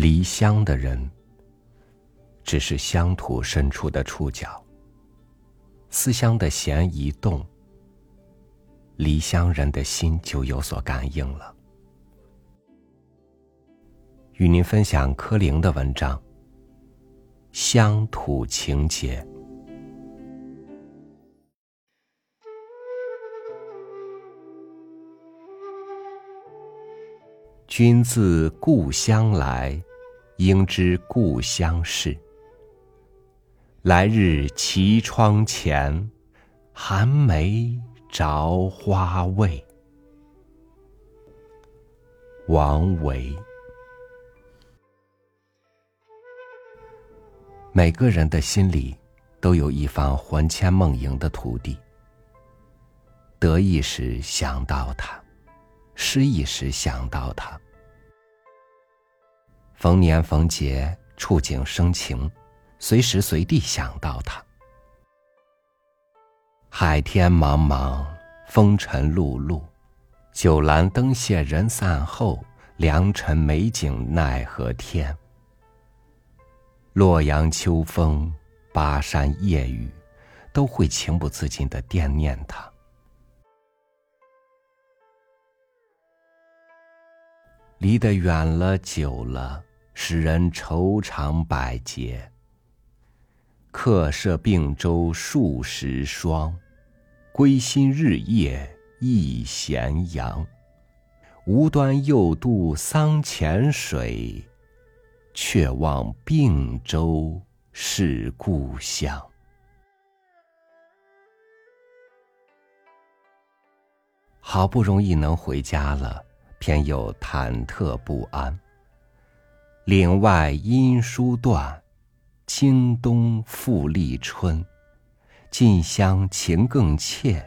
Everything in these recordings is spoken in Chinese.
离乡的人，只是乡土深处的触角。思乡的弦一动，离乡人的心就有所感应了。与您分享柯林的文章《乡土情结》。君自故乡来，应知故乡事。来日绮窗前，寒梅着花未？王维。每个人的心里，都有一方魂牵梦萦的土地。得意时想到他，失意时想到他。逢年逢节，触景生情，随时随地想到他。海天茫茫，风尘碌碌，酒阑灯谢人散后，良辰美景奈何天。洛阳秋风，巴山夜雨，都会情不自禁的惦念他。离得远了，久了，使人愁肠百结。客舍并舟数十双，归心日夜忆咸阳。无端又渡桑前水。却望并州是故乡。好不容易能回家了，偏又忐忑不安。岭外音书断，经冬复历春。近乡情更怯，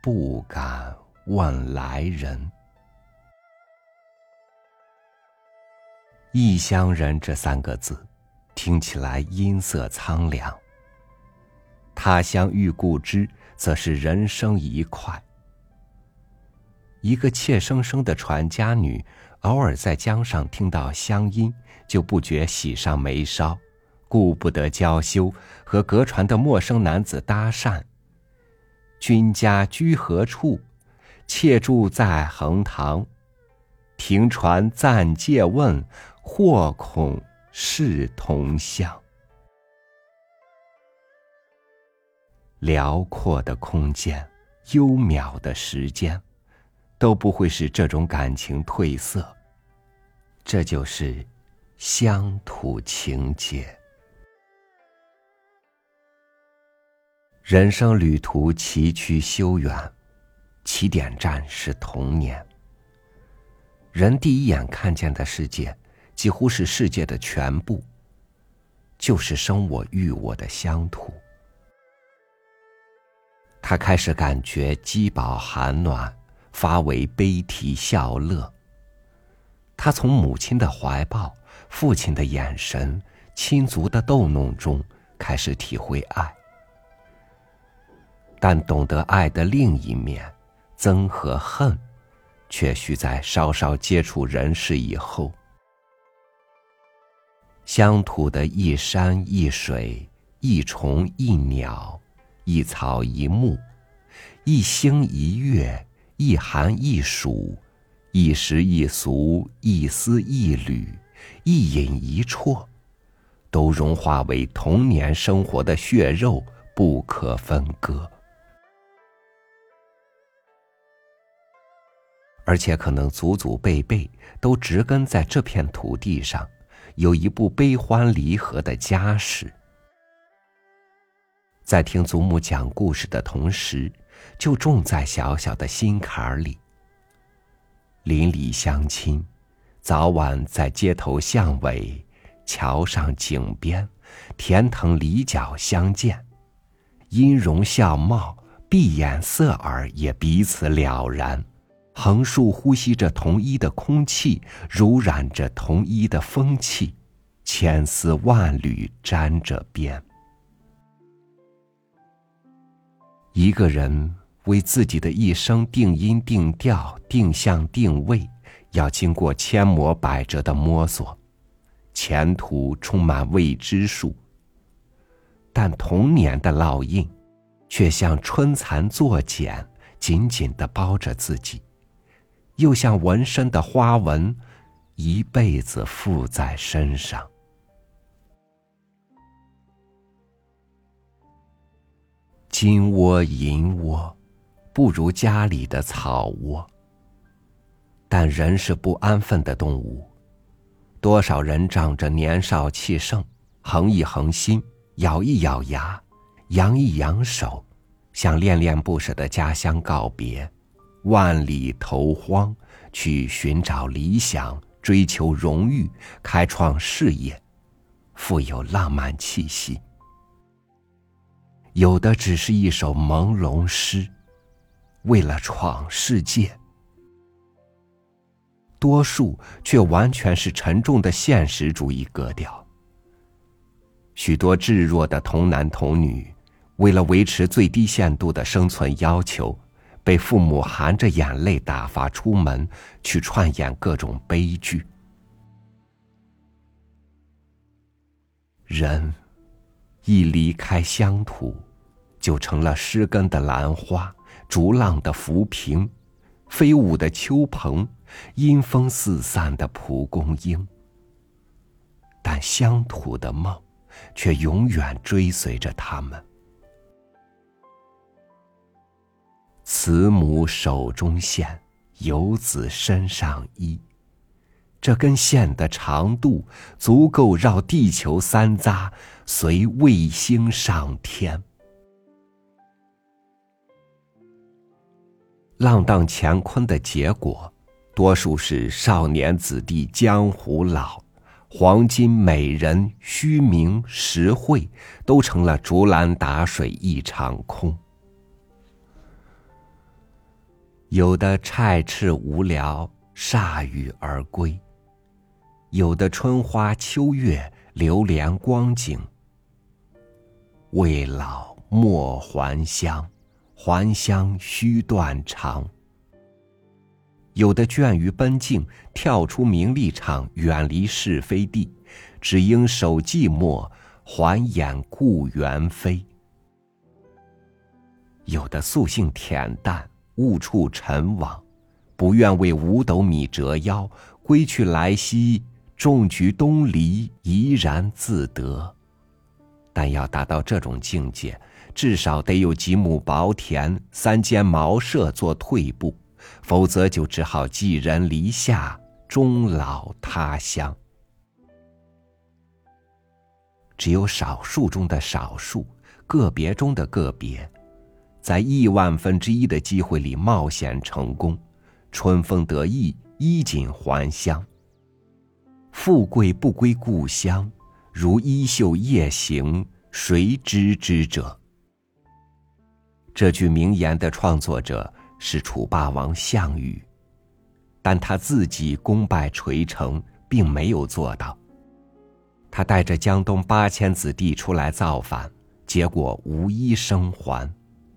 不敢问来人。异乡人这三个字，听起来音色苍凉。他乡遇故知，则是人生一快。一个怯生生的传家女，偶尔在江上听到乡音，就不觉喜上眉梢，顾不得娇羞，和隔船的陌生男子搭讪：“君家居何处？妾住在横塘。停船暂借问。”或恐是同乡。辽阔的空间，幽渺的时间，都不会使这种感情褪色。这就是乡土情结。人生旅途崎岖修远，起点站是童年。人第一眼看见的世界。几乎是世界的全部，就是生我育我的乡土。他开始感觉饥饱寒暖，发为悲啼笑乐。他从母亲的怀抱、父亲的眼神、亲族的逗弄中开始体会爱，但懂得爱的另一面，憎和恨，却需在稍稍接触人世以后。乡土的一山一水，一虫一鸟，一草一木，一星一月，一寒一暑，一食一俗，一丝一缕，一饮一啜，都融化为童年生活的血肉，不可分割。而且可能祖祖辈辈都植根在这片土地上。有一部悲欢离合的家史，在听祖母讲故事的同时，就种在小小的心坎里。邻里乡亲，早晚在街头巷尾、桥上井边、田藤篱角相见，音容笑貌、闭眼色耳也彼此了然。横竖呼吸着同一的空气，濡染着同一的风气，千丝万缕沾着边。一个人为自己的一生定音定调、定向定位，要经过千磨百折的摸索，前途充满未知数。但童年的烙印，却像春蚕作茧，紧紧的包着自己，又像纹身的花纹，一辈子附在身上。金窝银窝，不如家里的草窝。但人是不安分的动物，多少人仗着年少气盛，横一横心，咬一咬牙，扬一扬手，向恋恋不舍的家乡告别，万里投荒，去寻找理想，追求荣誉，开创事业，富有浪漫气息。有的只是一首朦胧诗，为了闯世界。多数却完全是沉重的现实主义格调。许多稚弱的童男童女，为了维持最低限度的生存要求，被父母含着眼泪打发出门，去串演各种悲剧。人一离开乡土，就成了失根的兰花，逐浪的浮萍，飞舞的秋蓬。阴风四散的蒲公英，但乡土的梦，却永远追随着他们。慈母手中线，游子身上衣。这根线的长度，足够绕地球三匝，随卫星上天。浪荡乾坤的结果。多数是少年子弟江湖老，黄金美人虚名实惠，都成了竹篮打水一场空。有的拆翅无聊，铩羽而归；有的春花秋月，流连光景。未老莫还乡，还乡须断肠。有的倦于奔境，跳出名利场，远离是非地，只应守寂寞，还眼故园扉；有的素性恬淡，误触尘网，不愿为五斗米折腰，归去来兮，种菊东篱，怡然自得。但要达到这种境界，至少得有几亩薄田，三间茅舍做退步。否则，就只好寄人篱下，终老他乡。只有少数中的少数，个别中的个别，在亿万分之一的机会里冒险成功，春风得意，衣锦还乡。富贵不归故乡，如衣袖夜行，谁知之者？这句名言的创作者。是楚霸王项羽，但他自己功败垂成，并没有做到。他带着江东八千子弟出来造反，结果无一生还，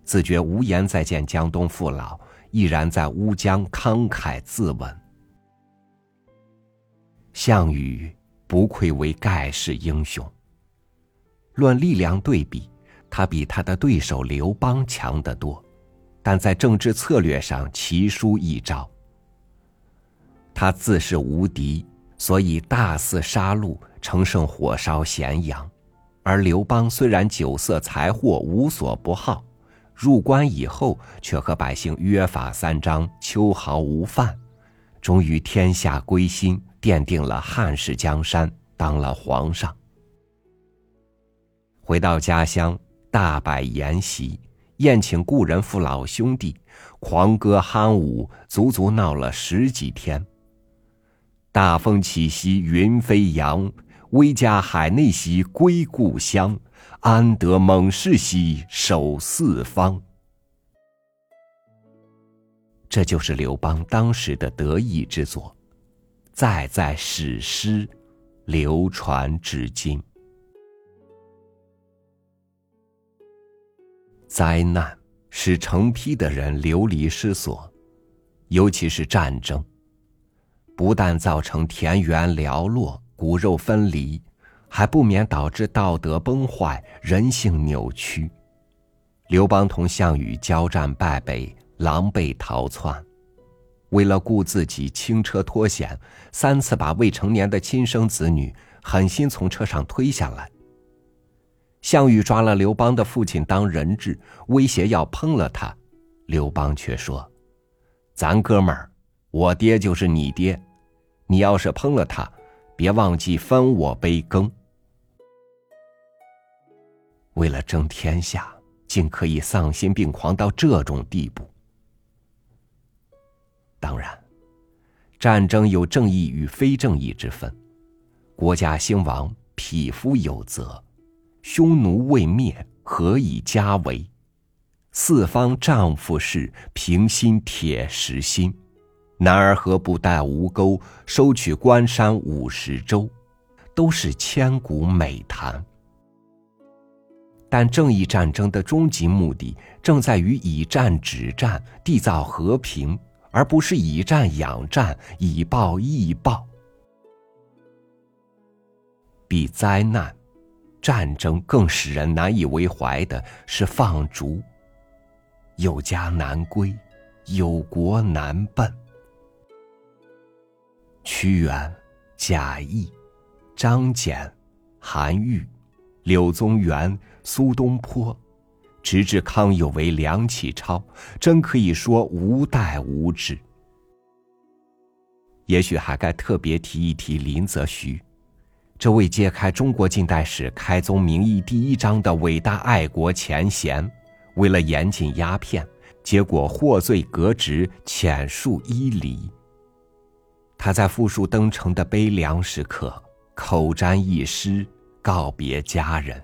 自觉无颜再见江东父老，毅然在乌江慷慨自刎。项羽不愧为盖世英雄。论力量对比，他比他的对手刘邦强得多。但在政治策略上奇输一招。他自是无敌，所以大肆杀戮，乘胜火烧咸阳；而刘邦虽然酒色财货无所不好，入关以后却和百姓约法三章，秋毫无犯，终于天下归心，奠定了汉室江山，当了皇上。回到家乡，大摆筵席。宴请故人父老兄弟，狂歌酣舞，足足闹了十几天。大风起兮云飞扬，威加海内兮归故乡，安得猛士兮守四方。这就是刘邦当时的得意之作，再在史诗，流传至今。灾难使成批的人流离失所，尤其是战争，不但造成田园寥落、骨肉分离，还不免导致道德崩坏、人性扭曲。刘邦同项羽交战败北，狼狈逃窜，为了顾自己轻车脱险，三次把未成年的亲生子女狠心从车上推下来。项羽抓了刘邦的父亲当人质，威胁要烹了他，刘邦却说：“咱哥们儿，我爹就是你爹，你要是烹了他，别忘记分我杯羹。”为了争天下，竟可以丧心病狂到这种地步。当然，战争有正义与非正义之分，国家兴亡，匹夫有责。匈奴未灭，何以家为？四方丈夫是平心铁石心。男儿何不带吴钩，收取关山五十州？都是千古美谈。但正义战争的终极目的，正在于以战止战，缔造和平，而不是以战养战，以暴易暴。比灾难。战争更使人难以为怀的是放逐。有家难归，有国难奔。屈原、贾谊、张謇、韩愈、柳宗元、苏东坡，直至康有为、梁启超，真可以说无代无止。也许还该特别提一提林则徐。这位揭开中国近代史开宗明义第一章的伟大爱国前贤，为了严禁鸦片，结果获罪革职，遣戍伊犁。他在复述登城的悲凉时刻，口占一诗告别家人：“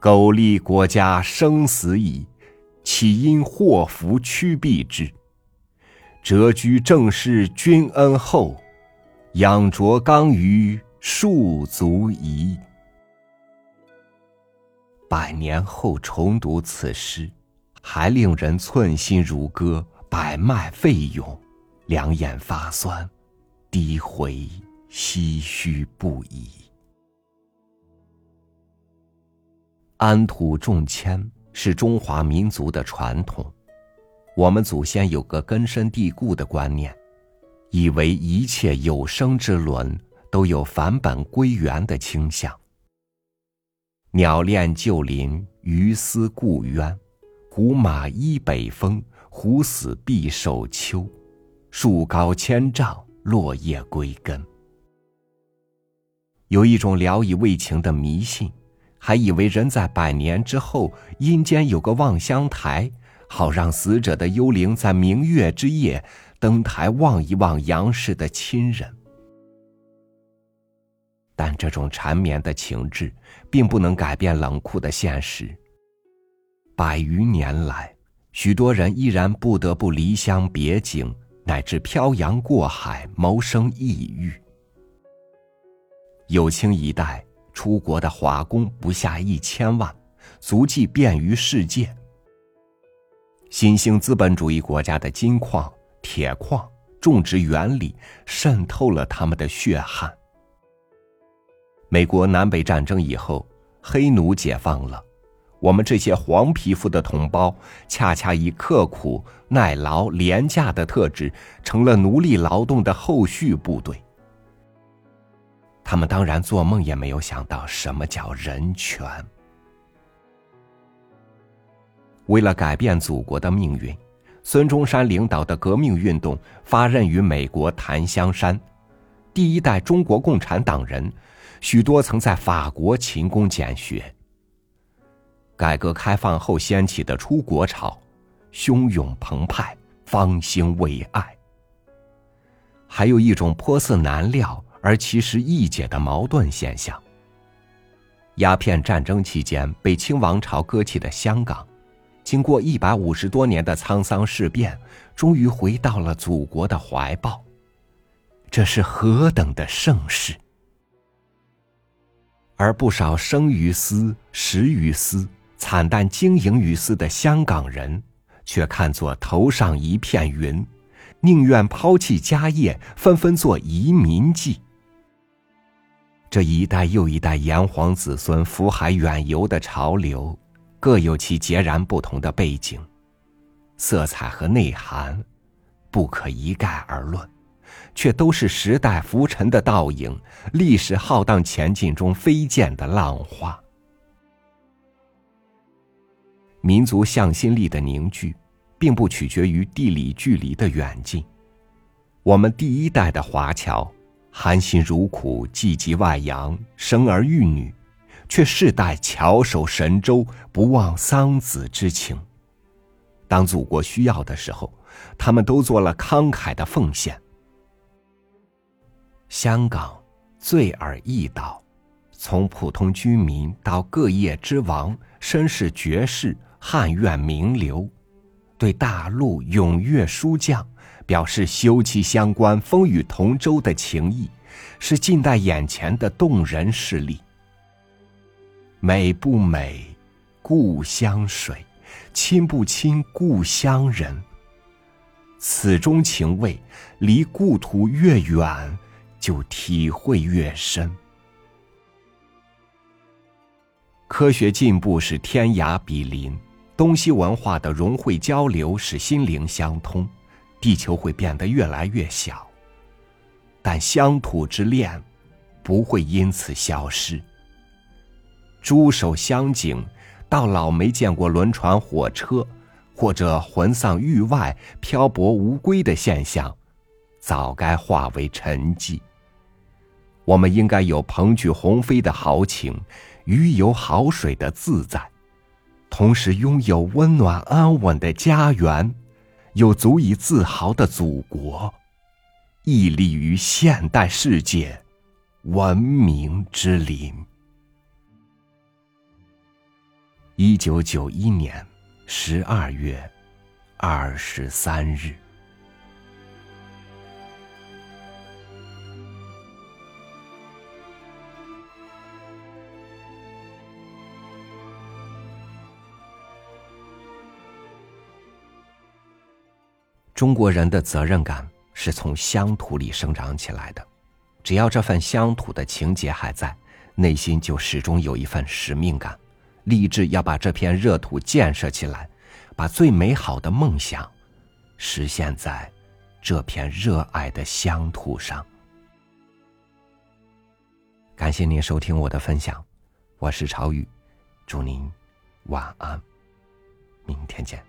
苟利国家生死以，岂因祸福趋避之？谪居正室君恩厚。”养拙刚于庶足矣。百年后重读此诗，还令人寸心如割，百脉沸涌，两眼发酸，低回唏嘘不已。安土重迁是中华民族的传统，我们祖先有个根深蒂固的观念。以为一切有生之伦都有返本归元的倾向。鸟恋旧林，鱼思故渊，古马依北风，虎死必守秋。树高千丈，落叶归根。有一种聊以慰情的迷信，还以为人在百年之后，阴间有个望乡台，好让死者的幽灵在明月之夜。登台望一望杨氏的亲人，但这种缠绵的情致，并不能改变冷酷的现实。百余年来，许多人依然不得不离乡别井，乃至漂洋过海谋生异域。有清一代出国的华工不下一千万，足迹遍于世界。新兴资本主义国家的金矿。铁矿种植原理渗透了他们的血汗。美国南北战争以后，黑奴解放了，我们这些黄皮肤的同胞，恰恰以刻苦、耐劳、廉价的特质，成了奴隶劳动的后续部队。他们当然做梦也没有想到什么叫人权。为了改变祖国的命运。孙中山领导的革命运动发轫于美国檀香山，第一代中国共产党人，许多曾在法国勤工俭学。改革开放后掀起的出国潮，汹涌澎湃，方兴未艾。还有一种颇似难料而其实易解的矛盾现象：鸦片战争期间被清王朝割弃的香港。经过一百五十多年的沧桑事变，终于回到了祖国的怀抱，这是何等的盛世！而不少生于斯、食于斯、惨淡经营于斯的香港人，却看作头上一片云，宁愿抛弃家业，纷纷做移民计。这一代又一代炎黄子孙福海远游的潮流，各有其截然不同的背景、色彩和内涵，不可一概而论，却都是时代浮沉的倒影，历史浩荡前进中飞溅的浪花。民族向心力的凝聚，并不取决于地理距离的远近。我们第一代的华侨，含辛茹苦，济济外洋，生儿育女，却世代翘首神州，不忘桑梓之情。当祖国需要的时候，他们都做了慷慨的奉献。香港，罪而易岛，从普通居民到各业之王、绅士爵士。汉苑名流，对大陆踊跃书将表示休戚相关、风雨同舟的情谊，是近代眼前的动人事例。美不美，故乡水；亲不亲，故乡人。此中情味，离故土越远，就体会越深。科学进步使天涯比邻。东西文化的融汇交流使心灵相通，地球会变得越来越小。但乡土之恋不会因此消失。驻守乡景，到老没见过轮船、火车，或者魂丧域外、漂泊无归的现象，早该化为沉寂。我们应该有鹏举鸿飞的豪情，鱼游好水的自在。同时拥有温暖安稳的家园，有足以自豪的祖国，屹立于现代世界文明之林。一九九一年十二月二十三日。中国人的责任感是从乡土里生长起来的，只要这份乡土的情结还在，内心就始终有一份使命感，立志要把这片热土建设起来，把最美好的梦想实现在这片热爱的乡土上。感谢您收听我的分享，我是朝雨，祝您晚安，明天见。